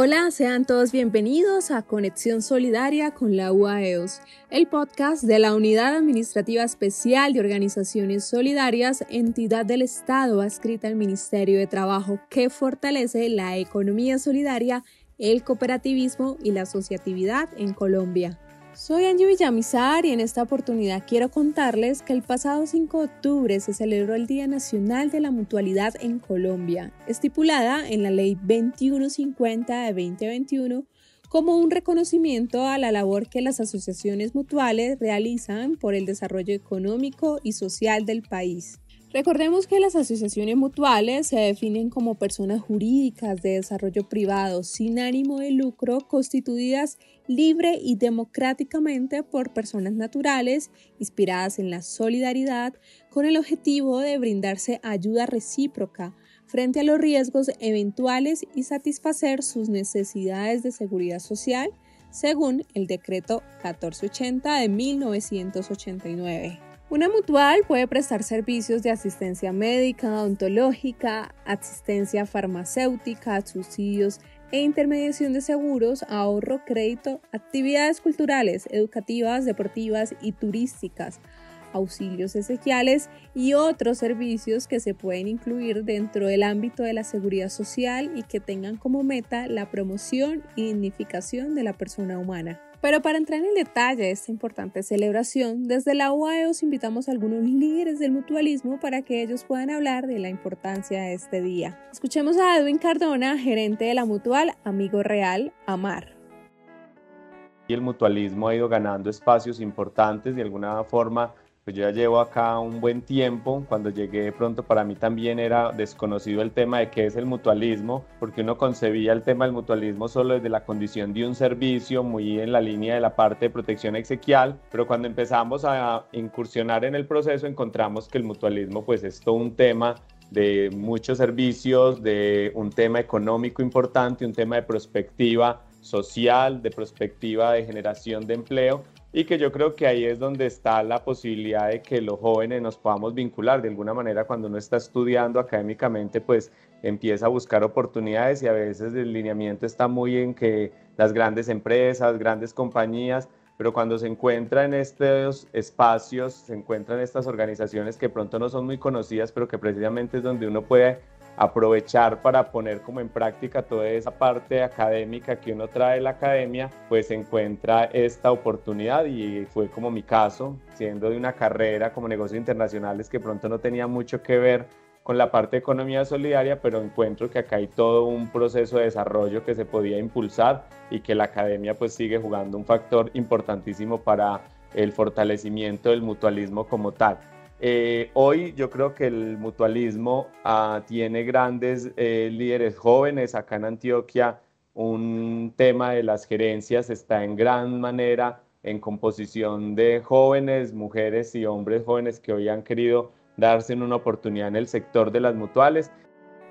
Hola, sean todos bienvenidos a Conexión Solidaria con la UAEOS, el podcast de la Unidad Administrativa Especial de Organizaciones Solidarias, entidad del Estado adscrita al Ministerio de Trabajo que fortalece la economía solidaria, el cooperativismo y la asociatividad en Colombia. Soy Angie Villamizar y en esta oportunidad quiero contarles que el pasado 5 de octubre se celebró el Día Nacional de la Mutualidad en Colombia, estipulada en la Ley 2150 de 2021 como un reconocimiento a la labor que las asociaciones mutuales realizan por el desarrollo económico y social del país. Recordemos que las asociaciones mutuales se definen como personas jurídicas de desarrollo privado sin ánimo de lucro constituidas libre y democráticamente por personas naturales inspiradas en la solidaridad con el objetivo de brindarse ayuda recíproca frente a los riesgos eventuales y satisfacer sus necesidades de seguridad social según el decreto 1480 de 1989. Una mutual puede prestar servicios de asistencia médica, odontológica, asistencia farmacéutica, subsidios e intermediación de seguros, ahorro, crédito, actividades culturales, educativas, deportivas y turísticas, auxilios esenciales y otros servicios que se pueden incluir dentro del ámbito de la seguridad social y que tengan como meta la promoción y dignificación de la persona humana. Pero para entrar en detalle de esta importante celebración, desde la UAE os invitamos a algunos líderes del mutualismo para que ellos puedan hablar de la importancia de este día. Escuchemos a Edwin Cardona, gerente de la mutual Amigo Real Amar. Y el mutualismo ha ido ganando espacios importantes de alguna forma pues yo ya llevo acá un buen tiempo. Cuando llegué de pronto para mí también era desconocido el tema de qué es el mutualismo, porque uno concebía el tema del mutualismo solo desde la condición de un servicio, muy en la línea de la parte de protección exequial, pero cuando empezamos a incursionar en el proceso encontramos que el mutualismo pues es todo un tema de muchos servicios, de un tema económico importante, un tema de perspectiva social, de perspectiva de generación de empleo y que yo creo que ahí es donde está la posibilidad de que los jóvenes nos podamos vincular. De alguna manera, cuando uno está estudiando académicamente, pues empieza a buscar oportunidades y a veces el lineamiento está muy en que las grandes empresas, grandes compañías, pero cuando se encuentra en estos espacios, se encuentran estas organizaciones que pronto no son muy conocidas, pero que precisamente es donde uno puede aprovechar para poner como en práctica toda esa parte académica que uno trae de la academia, pues encuentra esta oportunidad y fue como mi caso, siendo de una carrera como negocios internacionales que pronto no tenía mucho que ver con la parte de economía solidaria, pero encuentro que acá hay todo un proceso de desarrollo que se podía impulsar y que la academia pues sigue jugando un factor importantísimo para el fortalecimiento del mutualismo como tal. Eh, hoy yo creo que el mutualismo ah, tiene grandes eh, líderes jóvenes. Acá en Antioquia un tema de las gerencias está en gran manera en composición de jóvenes, mujeres y hombres jóvenes que hoy han querido darse una oportunidad en el sector de las mutuales.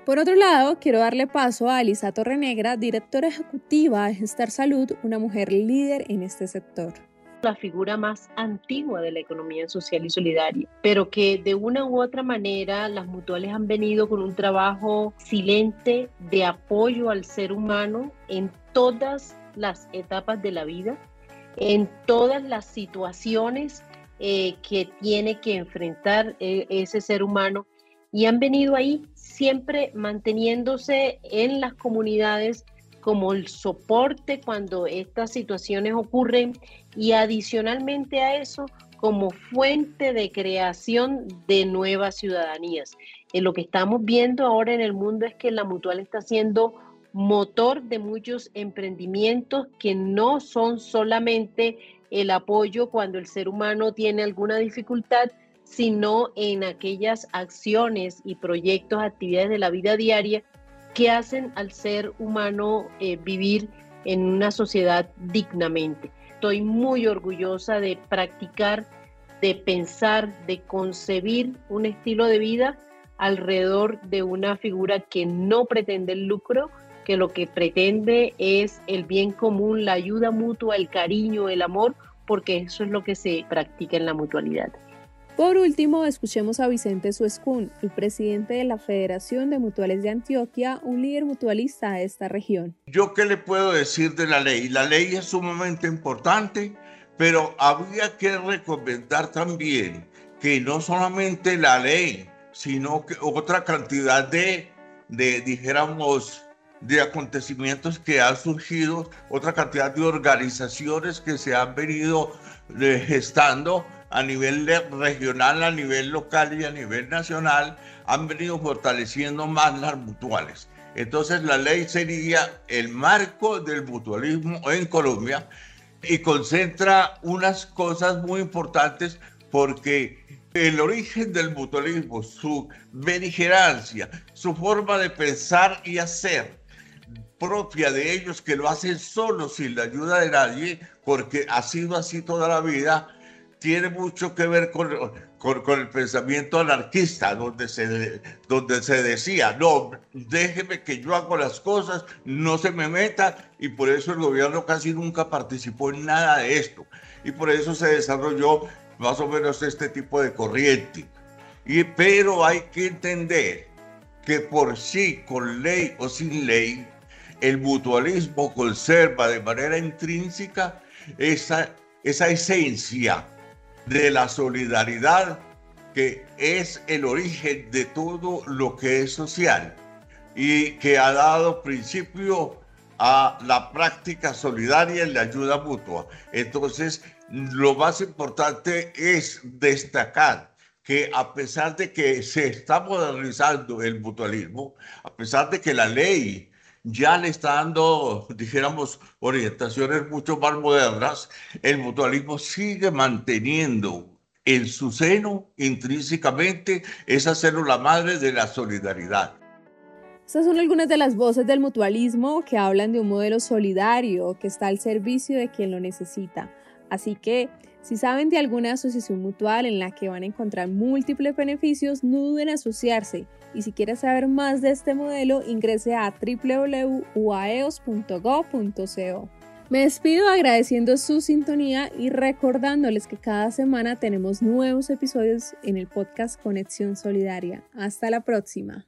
Por otro lado, quiero darle paso a Elisa Torrenegra, directora ejecutiva de Gestar Salud, una mujer líder en este sector la figura más antigua de la economía social y solidaria, pero que de una u otra manera las mutuales han venido con un trabajo silente de apoyo al ser humano en todas las etapas de la vida, en todas las situaciones eh, que tiene que enfrentar eh, ese ser humano. Y han venido ahí siempre manteniéndose en las comunidades como el soporte cuando estas situaciones ocurren y adicionalmente a eso como fuente de creación de nuevas ciudadanías. En lo que estamos viendo ahora en el mundo es que la mutual está siendo motor de muchos emprendimientos que no son solamente el apoyo cuando el ser humano tiene alguna dificultad, sino en aquellas acciones y proyectos, actividades de la vida diaria que hacen al ser humano eh, vivir en una sociedad dignamente. Estoy muy orgullosa de practicar, de pensar, de concebir un estilo de vida alrededor de una figura que no pretende el lucro, que lo que pretende es el bien común, la ayuda mutua, el cariño, el amor, porque eso es lo que se practica en la mutualidad. Por último, escuchemos a Vicente Suescún, el presidente de la Federación de Mutuales de Antioquia, un líder mutualista de esta región. ¿Yo qué le puedo decir de la ley? La ley es sumamente importante, pero habría que recomendar también que no solamente la ley, sino que otra cantidad de, de dijéramos, de acontecimientos que han surgido, otra cantidad de organizaciones que se han venido eh, gestando a nivel regional, a nivel local y a nivel nacional, han venido fortaleciendo más las mutuales. Entonces la ley sería el marco del mutualismo en Colombia y concentra unas cosas muy importantes porque el origen del mutualismo, su beligerancia, su forma de pensar y hacer propia de ellos que lo hacen solo sin la ayuda de nadie, porque ha sido así toda la vida, tiene mucho que ver con, con, el pensamiento anarquista, donde se, donde se decía, no, déjeme que yo hago las cosas, no se me meta, y por eso el gobierno casi nunca participó en nada de esto. Y por eso se desarrolló más o menos este tipo de corriente. Y, pero hay que entender que por sí, con ley o sin ley, el mutualismo conserva de manera intrínseca esa, esa esencia de la solidaridad que es el origen de todo lo que es social y que ha dado principio a la práctica solidaria y la ayuda mutua. Entonces, lo más importante es destacar que a pesar de que se está modernizando el mutualismo, a pesar de que la ley ya le está dando, dijéramos, orientaciones mucho más modernas, el mutualismo sigue manteniendo en su seno intrínsecamente esa célula madre de la solidaridad. Estas son algunas de las voces del mutualismo que hablan de un modelo solidario que está al servicio de quien lo necesita. Así que, si saben de alguna asociación mutual en la que van a encontrar múltiples beneficios, no duden en asociarse. Y si quiere saber más de este modelo, ingrese a www.uaeos.go.co. Me despido agradeciendo su sintonía y recordándoles que cada semana tenemos nuevos episodios en el podcast Conexión Solidaria. Hasta la próxima.